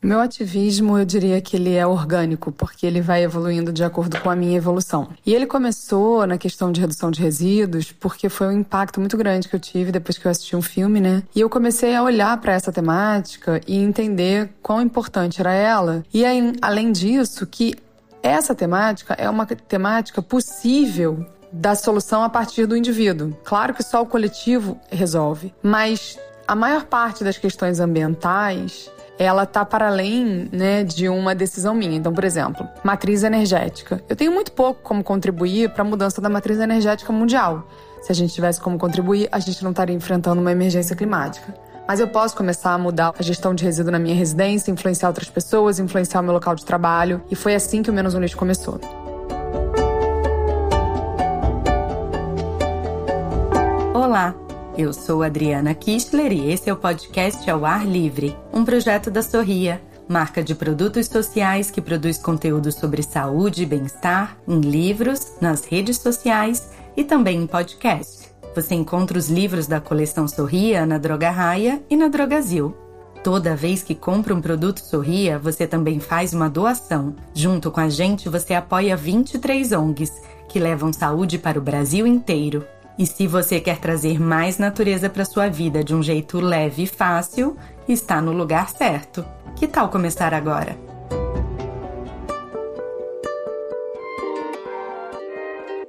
Meu ativismo, eu diria que ele é orgânico, porque ele vai evoluindo de acordo com a minha evolução. E ele começou na questão de redução de resíduos, porque foi um impacto muito grande que eu tive depois que eu assisti um filme, né? E eu comecei a olhar para essa temática e entender quão importante era ela. E aí, além disso, que essa temática é uma temática possível da solução a partir do indivíduo. Claro que só o coletivo resolve, mas a maior parte das questões ambientais ela tá para além, né, de uma decisão minha. Então, por exemplo, matriz energética. Eu tenho muito pouco como contribuir para a mudança da matriz energética mundial. Se a gente tivesse como contribuir, a gente não estaria enfrentando uma emergência climática. Mas eu posso começar a mudar a gestão de resíduo na minha residência, influenciar outras pessoas, influenciar o meu local de trabalho. E foi assim que o Menos um Lixo começou. Olá! Eu sou Adriana Kistler e esse é o podcast Ao Ar Livre, um projeto da Sorria, marca de produtos sociais que produz conteúdo sobre saúde e bem-estar em livros, nas redes sociais e também em podcast. Você encontra os livros da coleção Sorria na Droga Raia e na Drogazil. Toda vez que compra um produto Sorria, você também faz uma doação. Junto com a gente, você apoia 23 ONGs que levam saúde para o Brasil inteiro. E se você quer trazer mais natureza para sua vida de um jeito leve e fácil, está no lugar certo. Que tal começar agora?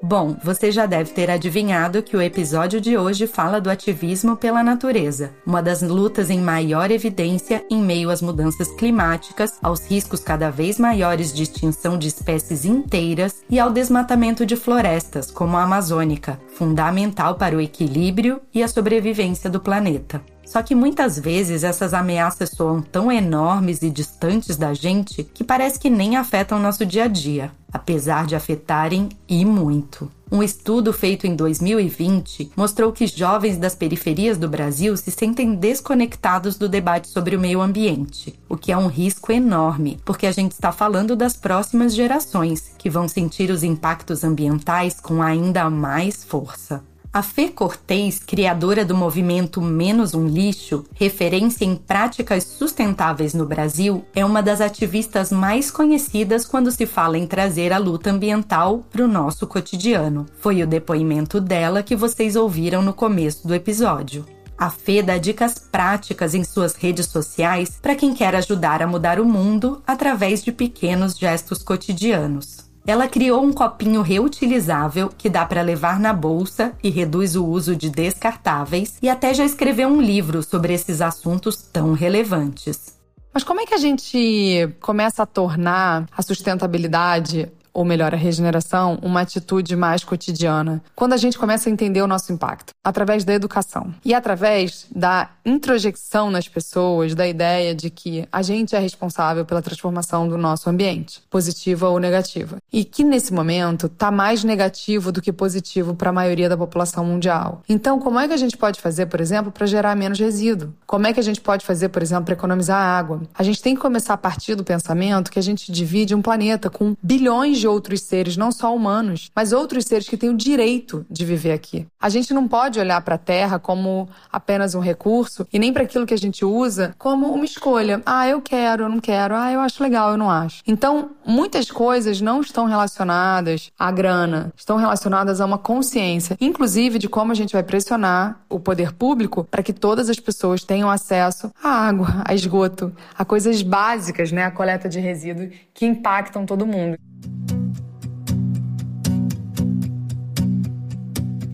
Bom, você já deve ter adivinhado que o episódio de hoje fala do ativismo pela natureza, uma das lutas em maior evidência em meio às mudanças climáticas, aos riscos cada vez maiores de extinção de espécies inteiras e ao desmatamento de florestas, como a amazônica, fundamental para o equilíbrio e a sobrevivência do planeta. Só que muitas vezes essas ameaças soam tão enormes e distantes da gente que parece que nem afetam nosso dia a dia, apesar de afetarem e muito. Um estudo feito em 2020 mostrou que jovens das periferias do Brasil se sentem desconectados do debate sobre o meio ambiente, o que é um risco enorme, porque a gente está falando das próximas gerações, que vão sentir os impactos ambientais com ainda mais força. A Fê Cortez, criadora do movimento Menos um Lixo, referência em práticas sustentáveis no Brasil, é uma das ativistas mais conhecidas quando se fala em trazer a luta ambiental para o nosso cotidiano. Foi o depoimento dela que vocês ouviram no começo do episódio. A Fê dá dicas práticas em suas redes sociais para quem quer ajudar a mudar o mundo através de pequenos gestos cotidianos. Ela criou um copinho reutilizável que dá para levar na bolsa e reduz o uso de descartáveis, e até já escreveu um livro sobre esses assuntos tão relevantes. Mas como é que a gente começa a tornar a sustentabilidade ou melhor, a regeneração, uma atitude mais cotidiana. Quando a gente começa a entender o nosso impacto, através da educação e através da introjecção nas pessoas da ideia de que a gente é responsável pela transformação do nosso ambiente, positiva ou negativa. E que nesse momento está mais negativo do que positivo para a maioria da população mundial. Então, como é que a gente pode fazer, por exemplo, para gerar menos resíduo? Como é que a gente pode fazer, por exemplo, para economizar água? A gente tem que começar a partir do pensamento que a gente divide um planeta com bilhões de outros seres, não só humanos, mas outros seres que têm o direito de viver aqui. A gente não pode olhar para a Terra como apenas um recurso e nem para aquilo que a gente usa como uma escolha. Ah, eu quero, eu não quero. Ah, eu acho legal, eu não acho. Então, muitas coisas não estão relacionadas à grana, estão relacionadas a uma consciência, inclusive de como a gente vai pressionar o poder público para que todas as pessoas tenham acesso à água, a esgoto, a coisas básicas, né, a coleta de resíduos que impactam todo mundo.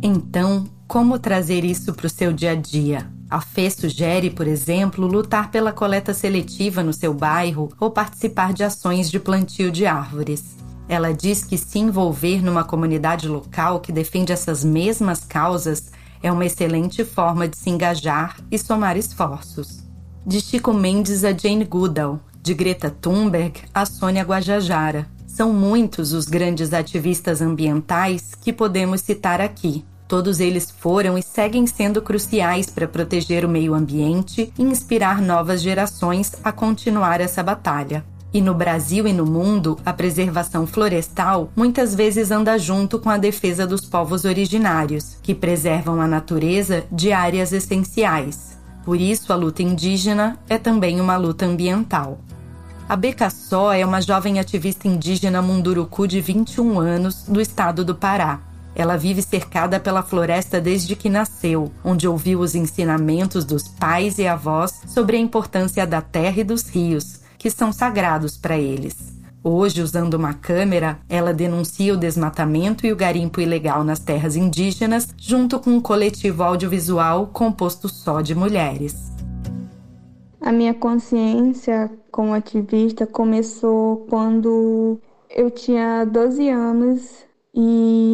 Então, como trazer isso para o seu dia a dia? A FE sugere, por exemplo, lutar pela coleta seletiva no seu bairro ou participar de ações de plantio de árvores. Ela diz que se envolver numa comunidade local que defende essas mesmas causas é uma excelente forma de se engajar e somar esforços. De Chico Mendes a Jane Goodall, de Greta Thunberg a Sônia Guajajara. São muitos os grandes ativistas ambientais que podemos citar aqui. Todos eles foram e seguem sendo cruciais para proteger o meio ambiente e inspirar novas gerações a continuar essa batalha. E no Brasil e no mundo, a preservação florestal muitas vezes anda junto com a defesa dos povos originários, que preservam a natureza de áreas essenciais. Por isso, a luta indígena é também uma luta ambiental. A Becassó é uma jovem ativista indígena munduruku de 21 anos do estado do Pará. Ela vive cercada pela floresta desde que nasceu, onde ouviu os ensinamentos dos pais e avós sobre a importância da terra e dos rios, que são sagrados para eles. Hoje, usando uma câmera, ela denuncia o desmatamento e o garimpo ilegal nas terras indígenas, junto com um coletivo audiovisual composto só de mulheres. A minha consciência como ativista começou quando eu tinha 12 anos e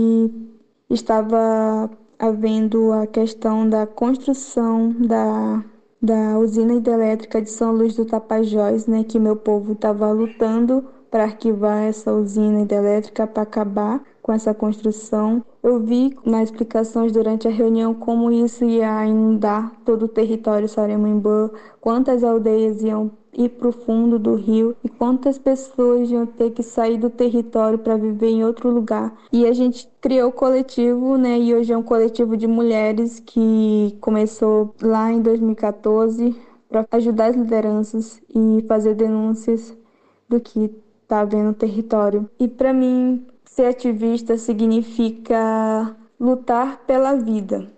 estava havendo a questão da construção da, da usina hidrelétrica de São Luís do Tapajós, né, que meu povo estava lutando para arquivar essa usina hidrelétrica para acabar com essa construção. Eu vi nas explicações durante a reunião como isso ia inundar todo o território Saremembã, quantas aldeias iam ir para o fundo do rio e quantas pessoas iam ter que sair do território para viver em outro lugar. E a gente criou o coletivo, né? E hoje é um coletivo de mulheres que começou lá em 2014 para ajudar as lideranças e fazer denúncias do que está havendo no território. E para mim, ser ativista significa lutar pela vida.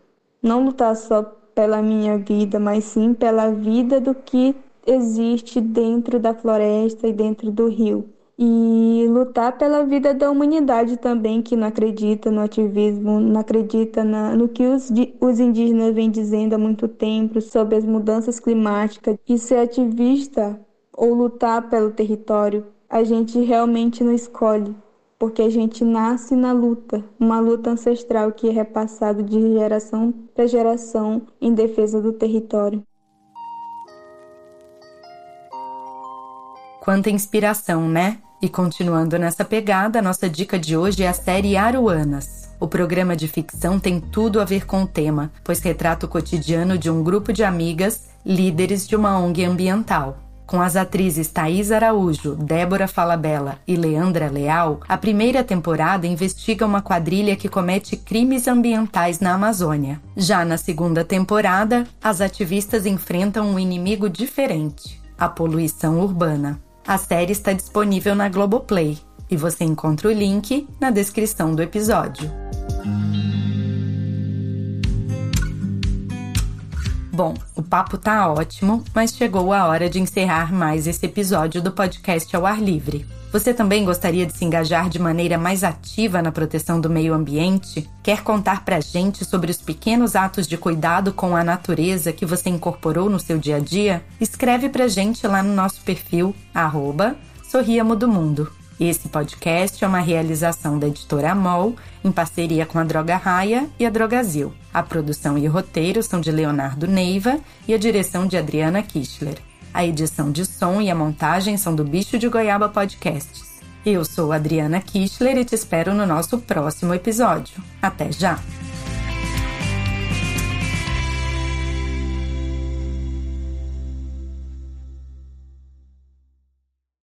Não lutar só pela minha vida, mas sim pela vida do que existe dentro da floresta e dentro do rio. E lutar pela vida da humanidade também, que não acredita no ativismo, não acredita na, no que os, os indígenas vêm dizendo há muito tempo sobre as mudanças climáticas. E ser ativista ou lutar pelo território a gente realmente não escolhe, porque a gente nasce na luta, uma luta ancestral que é repassada de geração para geração em defesa do território. Quanta inspiração, né? E continuando nessa pegada, nossa dica de hoje é a série Aruanas. O programa de ficção tem tudo a ver com o tema, pois retrata o cotidiano de um grupo de amigas, líderes de uma ONG ambiental. Com as atrizes Thaís Araújo, Débora Falabella e Leandra Leal, a primeira temporada investiga uma quadrilha que comete crimes ambientais na Amazônia. Já na segunda temporada, as ativistas enfrentam um inimigo diferente: a poluição urbana. A série está disponível na Globoplay e você encontra o link na descrição do episódio. Bom, o papo tá ótimo, mas chegou a hora de encerrar mais esse episódio do podcast ao ar livre. Você também gostaria de se engajar de maneira mais ativa na proteção do meio ambiente? Quer contar pra gente sobre os pequenos atos de cuidado com a natureza que você incorporou no seu dia a dia? Escreve pra gente lá no nosso perfil, arroba Sorriamo do Mundo. Esse podcast é uma realização da editora Amol, em parceria com a Droga Raia e a Drogazil. A produção e o roteiro são de Leonardo Neiva e a direção de Adriana Kichler. A edição de som e a montagem são do Bicho de Goiaba Podcasts. Eu sou Adriana Kichler e te espero no nosso próximo episódio. Até já!